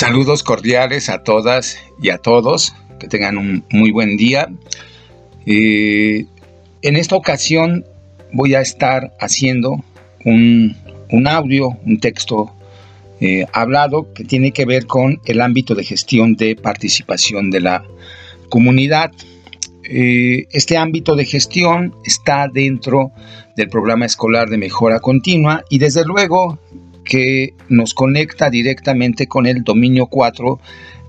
Saludos cordiales a todas y a todos, que tengan un muy buen día. Eh, en esta ocasión voy a estar haciendo un, audio, un texto eh, hablado que tiene que ver con el ámbito de gestión de participación de la comunidad. Eh, este ámbito de gestión está dentro del programa escolar de mejora continua y desde luego que nos conecta directamente con el dominio 4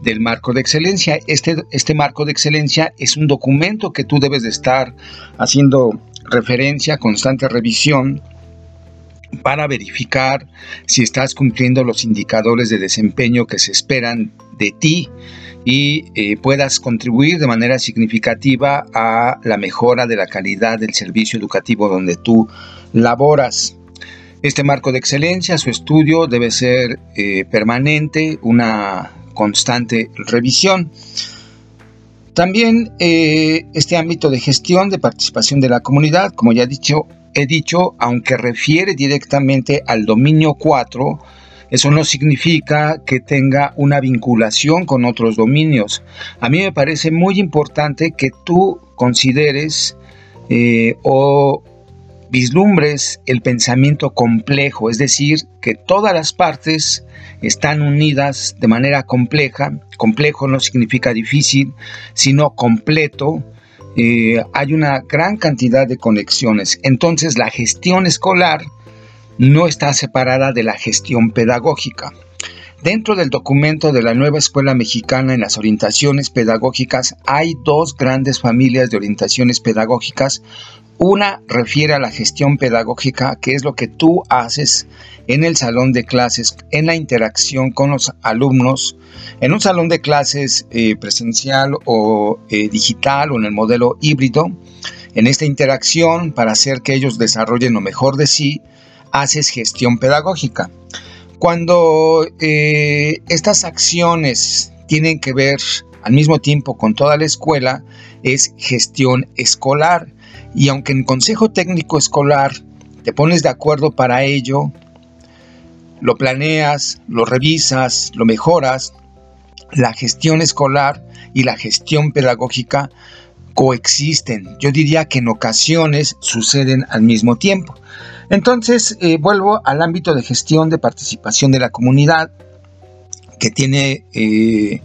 del marco de excelencia. Este, este marco de excelencia es un documento que tú debes de estar haciendo referencia, constante revisión para verificar si estás cumpliendo los indicadores de desempeño que se esperan de ti y eh, puedas contribuir de manera significativa a la mejora de la calidad del servicio educativo donde tú laboras. Este marco de excelencia, su estudio debe ser eh, permanente, una constante revisión. También eh, este ámbito de gestión de participación de la comunidad, como ya he dicho, he dicho, aunque refiere directamente al dominio 4, eso no significa que tenga una vinculación con otros dominios. A mí me parece muy importante que tú consideres eh, o vislumbres el pensamiento complejo, es decir, que todas las partes están unidas de manera compleja. Complejo no significa difícil, sino completo. Eh, hay una gran cantidad de conexiones. Entonces la gestión escolar no está separada de la gestión pedagógica. Dentro del documento de la nueva escuela mexicana en las orientaciones pedagógicas hay dos grandes familias de orientaciones pedagógicas. Una refiere a la gestión pedagógica, que es lo que tú haces en el salón de clases, en la interacción con los alumnos, en un salón de clases eh, presencial o eh, digital o en el modelo híbrido. En esta interacción, para hacer que ellos desarrollen lo mejor de sí, haces gestión pedagógica. Cuando eh, estas acciones tienen que ver al mismo tiempo con toda la escuela, es gestión escolar. Y aunque en Consejo Técnico Escolar te pones de acuerdo para ello, lo planeas, lo revisas, lo mejoras, la gestión escolar y la gestión pedagógica coexisten. Yo diría que en ocasiones suceden al mismo tiempo. Entonces, eh, vuelvo al ámbito de gestión de participación de la comunidad, que tiene eh,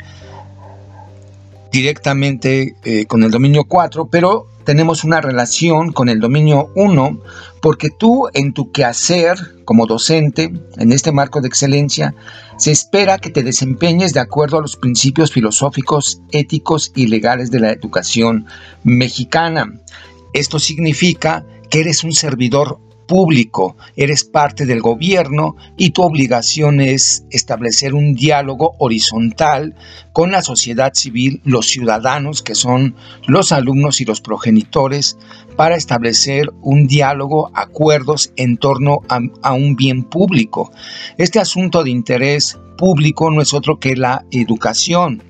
directamente eh, con el dominio 4, pero tenemos una relación con el dominio 1, porque tú en tu quehacer como docente, en este marco de excelencia, se espera que te desempeñes de acuerdo a los principios filosóficos, éticos y legales de la educación mexicana. Esto significa que eres un servidor público, eres parte del gobierno y tu obligación es establecer un diálogo horizontal con la sociedad civil, los ciudadanos que son los alumnos y los progenitores, para establecer un diálogo, acuerdos en torno a, un bien público. Este asunto de interés público no es otro que la educación.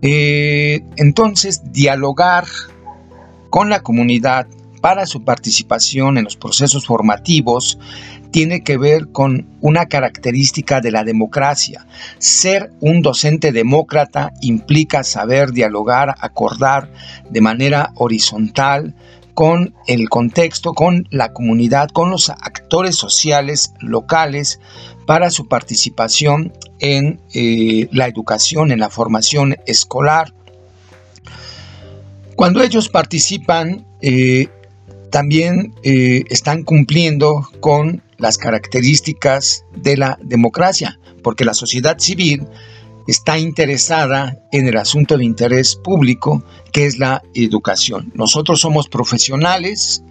Eh, entonces, dialogar con la comunidad para su participación en los procesos formativos tiene que ver con una característica de la democracia. Ser un docente demócrata implica saber dialogar, acordar de manera horizontal con el contexto, con la comunidad, con los actores sociales locales para su participación en eh, la educación, en la formación escolar. Cuando ellos participan, eh, también eh, están cumpliendo con las características de la democracia, porque la sociedad civil está interesada en el asunto de interés público, que es la educación. Nosotros somos profesionales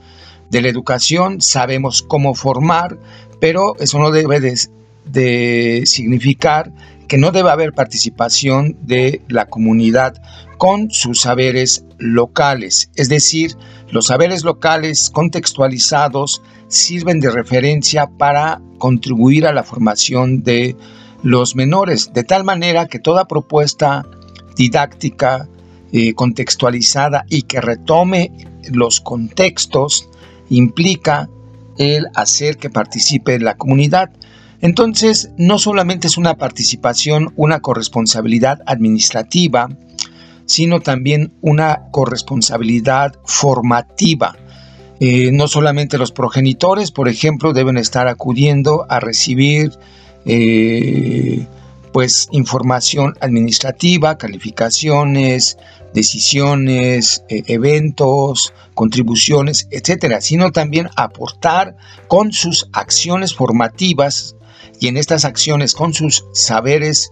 de la educación, sabemos cómo formar, pero eso no debe de significar que no debe haber participación de la comunidad con sus saberes locales. Es decir, los saberes locales contextualizados sirven de referencia para contribuir a la formación de los menores, de tal manera que toda propuesta didáctica eh, contextualizada y que retome los contextos implica el hacer que participe la comunidad. Entonces, no solamente es una participación, una corresponsabilidad administrativa, sino también una corresponsabilidad formativa. Eh, no solamente los progenitores, por ejemplo, deben estar acudiendo a recibir eh, pues información administrativa, calificaciones, decisiones, eh, eventos, contribuciones, etcétera, sino también aportar con sus acciones formativas y en estas acciones con sus saberes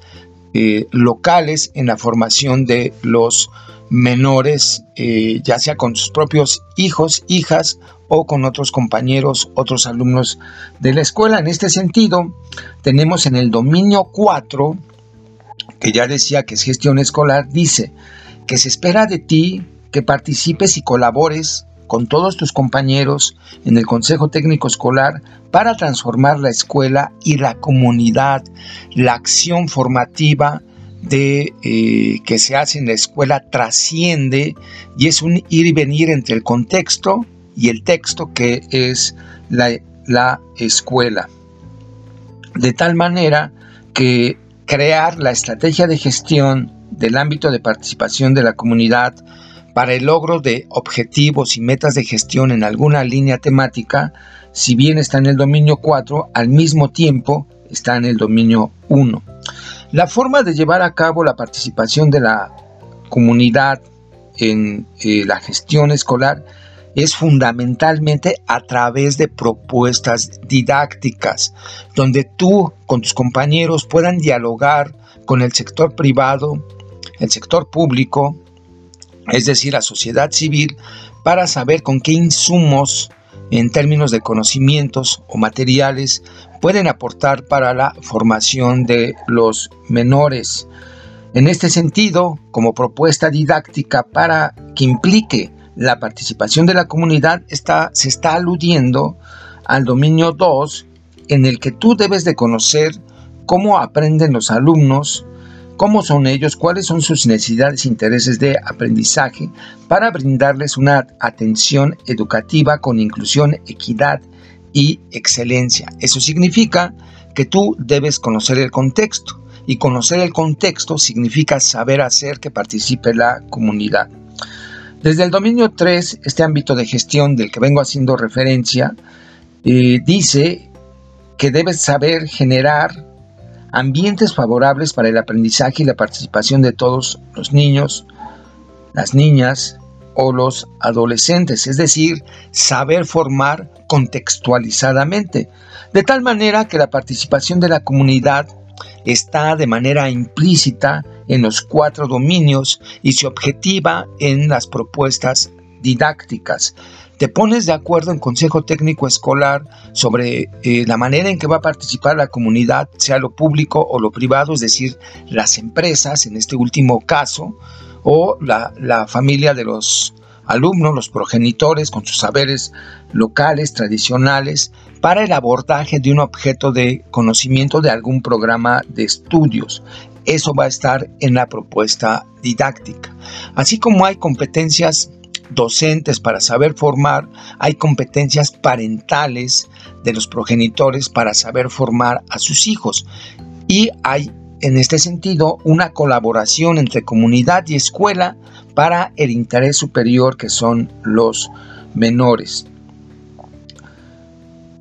eh, locales en la formación de los menores, eh, ya sea con sus propios hijos, hijas o con otros compañeros, otros alumnos de la escuela. En este sentido, tenemos en el dominio 4, que ya decía que es gestión escolar, dice que se espera de ti que participes y colabores con todos tus compañeros en el Consejo Técnico Escolar para transformar la escuela y la comunidad, la acción formativa de eh, que se hace en la escuela trasciende y es un ir y venir entre el contexto y el texto que es la, la escuela. De tal manera que crear la estrategia de gestión del ámbito de participación de la comunidad para el logro de objetivos y metas de gestión en alguna línea temática, si bien está en el dominio 4, al mismo tiempo está en el dominio 1. La forma de llevar a cabo la participación de la comunidad en eh, la gestión escolar es fundamentalmente a través de propuestas didácticas, donde tú con tus compañeros puedan dialogar con el sector privado, el sector público, es decir, la sociedad civil, para saber con qué insumos en términos de conocimientos o materiales pueden aportar para la formación de los menores. En este sentido, como propuesta didáctica para que implique la participación de la comunidad, se está aludiendo al dominio 2, en el que tú debes de conocer cómo aprenden los alumnos, cómo son ellos, cuáles son sus necesidades e intereses de aprendizaje para brindarles una atención educativa con inclusión, equidad y excelencia. Eso significa que tú debes conocer el contexto y conocer el contexto significa saber hacer que participe la comunidad. Desde el dominio 3, este ámbito de gestión del que vengo haciendo referencia, eh, dice que debes saber generar ambientes favorables para el aprendizaje y la participación de todos los niños, las niñas o los adolescentes, es decir, saber formar contextualizadamente, de tal manera que la participación de la comunidad está de manera implícita en los cuatro dominios y se objetiva en las propuestas didácticas te pones de acuerdo en Consejo Técnico Escolar sobre eh, la manera en que va a participar la comunidad, sea lo público o lo privado, es decir, las empresas en este último caso, o la, la familia de los alumnos, los progenitores con sus saberes locales, tradicionales, para el abordaje de un objeto de conocimiento de algún programa de estudios. Eso va a estar en la propuesta didáctica. Así como hay competencias docentes para saber formar, hay competencias parentales de los progenitores para saber formar a sus hijos. Y hay en este sentido una colaboración entre comunidad y escuela para el interés superior que son los menores.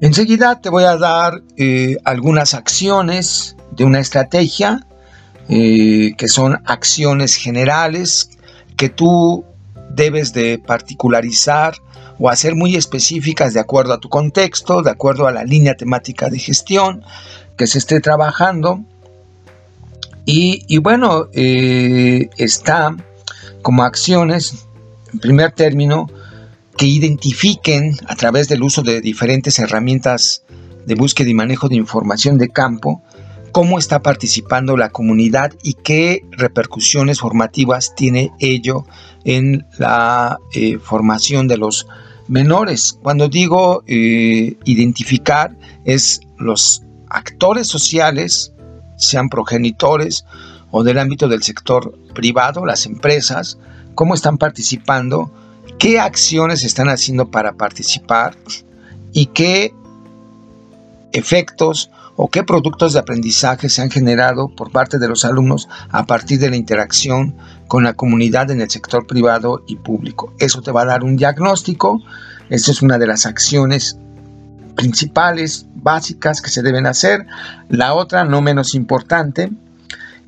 Enseguida te voy a dar eh, algunas acciones de una estrategia eh, que son acciones generales que tú debes de particularizar o hacer muy específicas de acuerdo a tu contexto, de acuerdo a la línea temática de gestión que se esté trabajando. Y, bueno, eh, está como acciones, en primer término, que identifiquen a través del uso de diferentes herramientas de búsqueda y manejo de información de campo, cómo está participando la comunidad y qué repercusiones formativas tiene ello en la eh, formación de los menores. Cuando digo eh, identificar es los actores sociales, sean progenitores o del ámbito del sector privado, las empresas, cómo están participando, qué acciones están haciendo para participar y qué efectos o qué productos de aprendizaje se han generado por parte de los alumnos a partir de la interacción con la comunidad en el sector privado y público. Eso te va a dar un diagnóstico. Esta es una de las acciones principales, básicas que se deben hacer. La otra, no menos importante,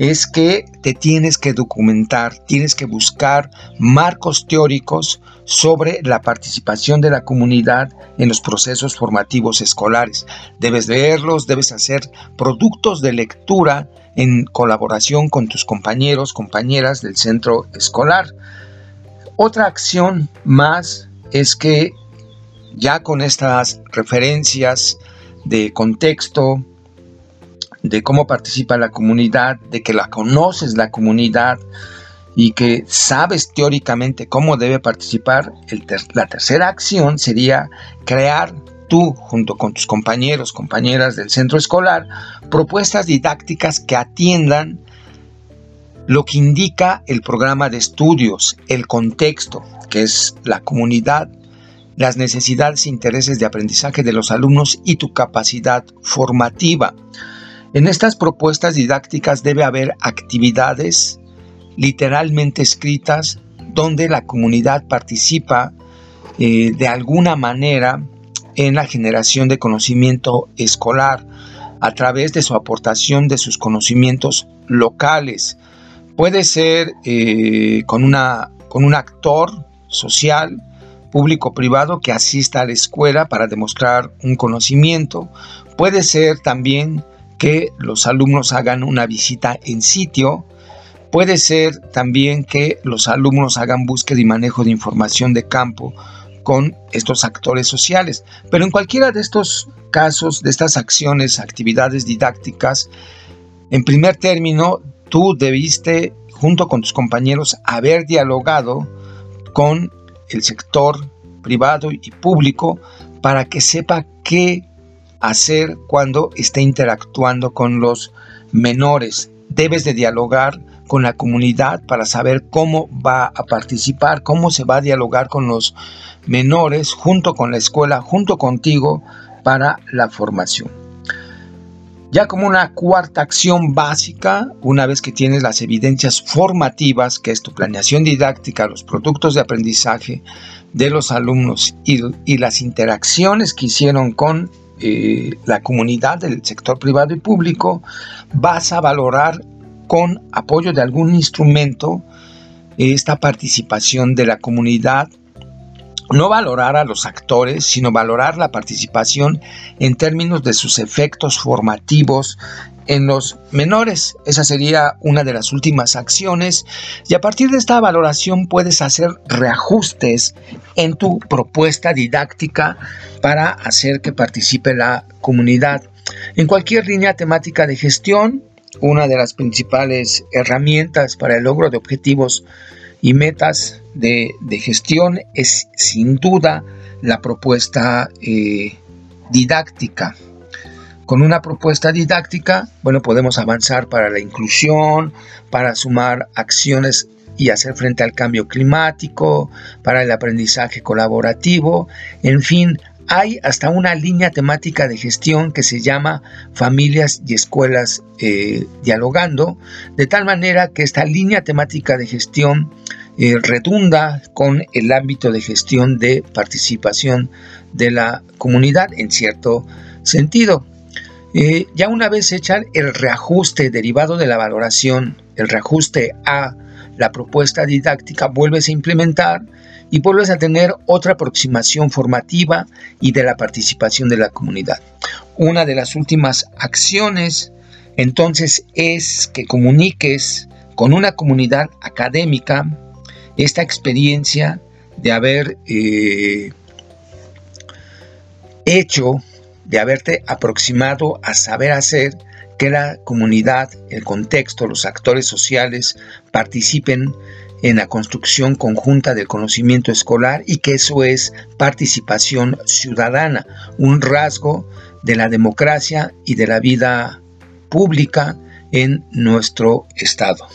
es que te tienes que documentar, tienes que buscar marcos teóricos sobre la participación de la comunidad en los procesos formativos escolares. Debes leerlos, debes hacer productos de lectura en colaboración con tus compañeros, compañeras del centro escolar. Otra acción más es que ya con estas referencias de contexto, de cómo participa la comunidad, de que la conoces la comunidad y que sabes teóricamente cómo debe participar, la tercera acción sería crear tú, junto con tus compañeros, compañeras del centro escolar, propuestas didácticas que atiendan lo que indica el programa de estudios, el contexto, que es la comunidad, las necesidades e intereses de aprendizaje de los alumnos y tu capacidad formativa. En estas propuestas didácticas debe haber actividades literalmente escritas donde la comunidad participa eh, de alguna manera en la generación de conocimiento escolar a través de su aportación de sus conocimientos locales. Puede ser eh, con, una, con un actor social, público-privado que asista a la escuela para demostrar un conocimiento. Puede ser también que los alumnos hagan una visita en sitio. Puede ser también que los alumnos hagan búsqueda y manejo de información de campo con estos actores sociales. Pero en cualquiera de estos casos, de estas acciones, actividades didácticas, en primer término, tú debiste, junto con tus compañeros, haber dialogado con el sector privado y público para que sepa qué hacer cuando esté interactuando con los menores. Debes de dialogar con la comunidad para saber cómo va a participar, cómo se va a dialogar con los menores junto con la escuela, junto contigo para la formación. Ya como una cuarta acción básica, una vez que tienes las evidencias formativas, que es tu planeación didáctica, los productos de aprendizaje de los alumnos y, y las interacciones que hicieron con eh, la comunidad del sector privado y público, vas a valorar con apoyo de algún instrumento esta participación de la comunidad no valorar a los actores, sino valorar la participación en términos de sus efectos formativos en los menores. Esa sería una de las últimas acciones y a partir de esta valoración puedes hacer reajustes en tu propuesta didáctica para hacer que participe la comunidad. En cualquier línea temática de gestión, una de las principales herramientas para el logro de objetivos y metas de, gestión es sin duda la propuesta eh, didáctica. Con una propuesta didáctica, bueno, podemos avanzar para la inclusión, para sumar acciones y hacer frente al cambio climático, para el aprendizaje colaborativo, en fin, hay hasta una línea temática de gestión que se llama Familias y Escuelas eh, Dialogando, de tal manera que esta línea temática de gestión eh, redunda con el ámbito de gestión de participación de la comunidad en cierto sentido. Eh, ya una vez hecha el reajuste derivado de la valoración, el reajuste a la propuesta didáctica, vuelves a implementar y vuelves a tener otra aproximación formativa y de la participación de la comunidad. Una de las últimas acciones entonces es que comuniques con una comunidad académica esta experiencia de haber eh, hecho, de haberte aproximado a saber hacer que la comunidad, el contexto, los actores sociales participen en la construcción conjunta del conocimiento escolar y que eso es participación ciudadana, un rasgo de la democracia y de la vida pública en nuestro Estado.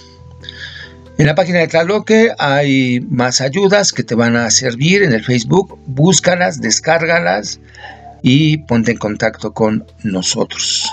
En la página de Tlaloque hay más ayudas que te van a servir en el Facebook. Búscalas, descárgalas y ponte en contacto con nosotros.